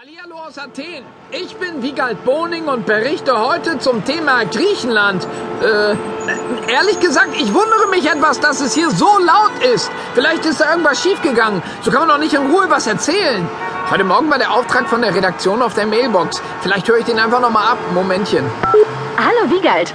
Hallihallo aus Athen. Ich bin Wiegald Boning und berichte heute zum Thema Griechenland. Äh, ehrlich gesagt, ich wundere mich etwas, dass es hier so laut ist. Vielleicht ist da irgendwas schiefgegangen. So kann man doch nicht in Ruhe was erzählen. Heute Morgen war der Auftrag von der Redaktion auf der Mailbox. Vielleicht höre ich den einfach nochmal ab. Momentchen. Hallo Wiegald.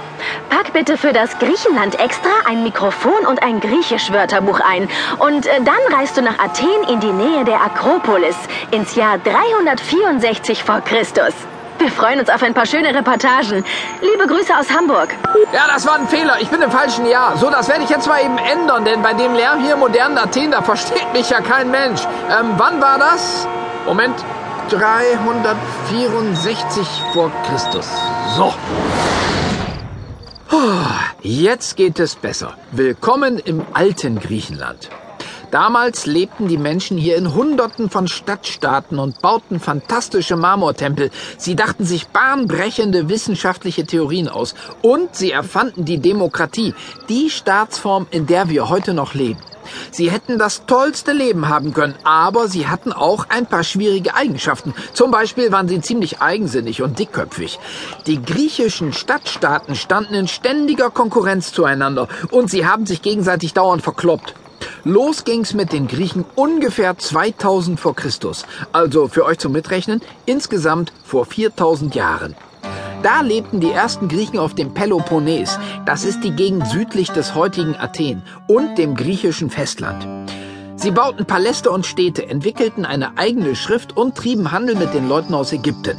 Pack bitte für das Griechenland extra ein Mikrofon und ein Griechisch-Wörterbuch ein. Und äh, dann reist du nach Athen in die Nähe der Akropolis ins Jahr 364 vor Christus. Wir freuen uns auf ein paar schöne Reportagen. Liebe Grüße aus Hamburg. Ja, das war ein Fehler. Ich bin im falschen Jahr. So, das werde ich jetzt mal eben ändern, denn bei dem Lärm hier im modernen Athen, da versteht mich ja kein Mensch. Ähm, wann war das? Moment. 364 vor Christus. So. Jetzt geht es besser. Willkommen im alten Griechenland. Damals lebten die Menschen hier in Hunderten von Stadtstaaten und bauten fantastische Marmortempel. Sie dachten sich bahnbrechende wissenschaftliche Theorien aus. Und sie erfanden die Demokratie, die Staatsform, in der wir heute noch leben. Sie hätten das tollste Leben haben können, aber sie hatten auch ein paar schwierige Eigenschaften. Zum Beispiel waren sie ziemlich eigensinnig und dickköpfig. Die griechischen Stadtstaaten standen in ständiger Konkurrenz zueinander und sie haben sich gegenseitig dauernd verkloppt. Los ging's mit den Griechen ungefähr 2000 vor Christus. Also für euch zum Mitrechnen insgesamt vor 4000 Jahren. Da lebten die ersten Griechen auf dem Peloponnes. Das ist die Gegend südlich des heutigen Athen und dem griechischen Festland. Sie bauten Paläste und Städte, entwickelten eine eigene Schrift und trieben Handel mit den Leuten aus Ägypten.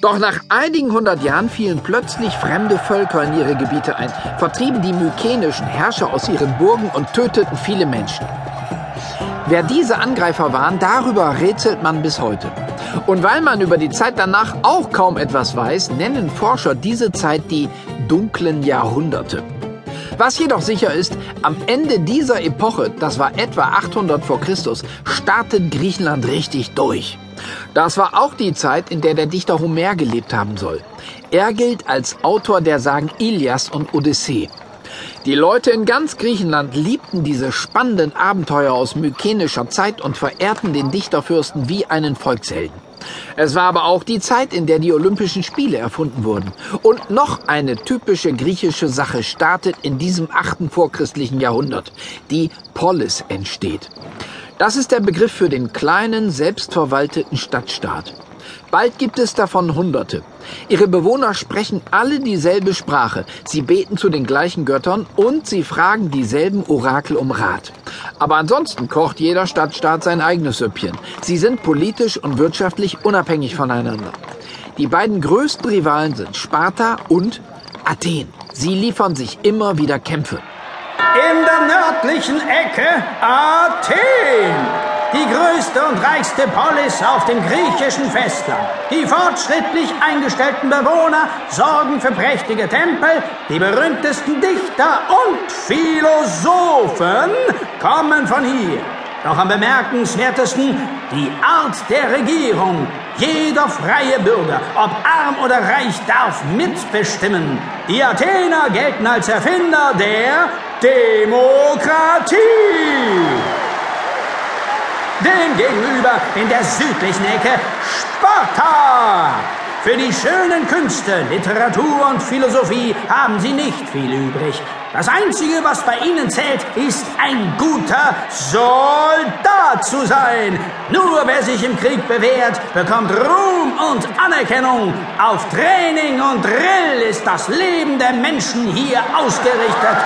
Doch nach einigen hundert Jahren fielen plötzlich fremde Völker in ihre Gebiete ein, vertrieben die mykenischen Herrscher aus ihren Burgen und töteten viele Menschen. Wer diese Angreifer waren, darüber rätselt man bis heute. Und weil man über die Zeit danach auch kaum etwas weiß, nennen Forscher diese Zeit die dunklen Jahrhunderte. Was jedoch sicher ist, am Ende dieser Epoche, das war etwa 800 vor Christus, startet Griechenland richtig durch. Das war auch die Zeit, in der der Dichter Homer gelebt haben soll. Er gilt als Autor der Sagen Ilias und Odyssee. Die Leute in ganz Griechenland liebten diese spannenden Abenteuer aus mykenischer Zeit und verehrten den Dichterfürsten wie einen Volkshelden. Es war aber auch die Zeit, in der die Olympischen Spiele erfunden wurden. Und noch eine typische griechische Sache startet in diesem achten vorchristlichen Jahrhundert. Die Polis entsteht. Das ist der Begriff für den kleinen, selbstverwalteten Stadtstaat. Bald gibt es davon Hunderte. Ihre Bewohner sprechen alle dieselbe Sprache, sie beten zu den gleichen Göttern und sie fragen dieselben Orakel um Rat. Aber ansonsten kocht jeder Stadtstaat sein eigenes Süppchen. Sie sind politisch und wirtschaftlich unabhängig voneinander. Die beiden größten Rivalen sind Sparta und Athen. Sie liefern sich immer wieder Kämpfe. In der nördlichen Ecke Athen die größte und reichste Polis auf dem griechischen Festland. Die fortschrittlich eingestellten Bewohner sorgen für prächtige Tempel, die berühmtesten Dichter und Philosophen kommen von hier. Doch am bemerkenswertesten die Art der Regierung. Jeder freie Bürger, ob arm oder reich, darf mitbestimmen. Die Athener gelten als Erfinder der Demokratie. Demgegenüber in der südlichen Ecke Sparta. Für die schönen Künste, Literatur und Philosophie haben sie nicht viel übrig. Das Einzige, was bei ihnen zählt, ist ein guter Soldat zu sein. Nur wer sich im Krieg bewährt, bekommt Ruhm und Anerkennung. Auf Training und Drill ist das Leben der Menschen hier ausgerichtet.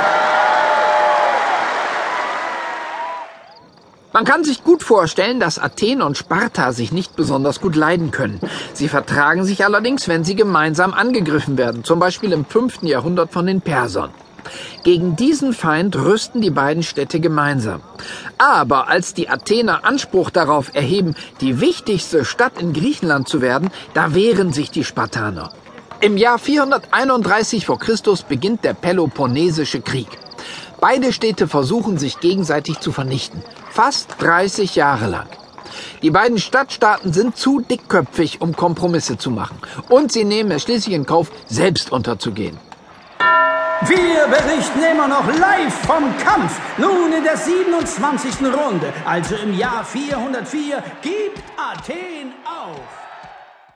Man kann sich gut vorstellen, dass Athen und Sparta sich nicht besonders gut leiden können. Sie vertragen sich allerdings, wenn sie gemeinsam angegriffen werden, zum Beispiel im 5. Jahrhundert von den Persern. Gegen diesen Feind rüsten die beiden Städte gemeinsam. Aber als die Athener Anspruch darauf erheben, die wichtigste Stadt in Griechenland zu werden, da wehren sich die Spartaner. Im Jahr 431 vor Christus beginnt der Peloponnesische Krieg. Beide Städte versuchen sich gegenseitig zu vernichten. Fast 30 Jahre lang. Die beiden Stadtstaaten sind zu dickköpfig, um Kompromisse zu machen. Und sie nehmen es schließlich in Kauf, selbst unterzugehen. Wir berichten immer noch live vom Kampf. Nun in der 27. Runde, also im Jahr 404, gibt Athen auf.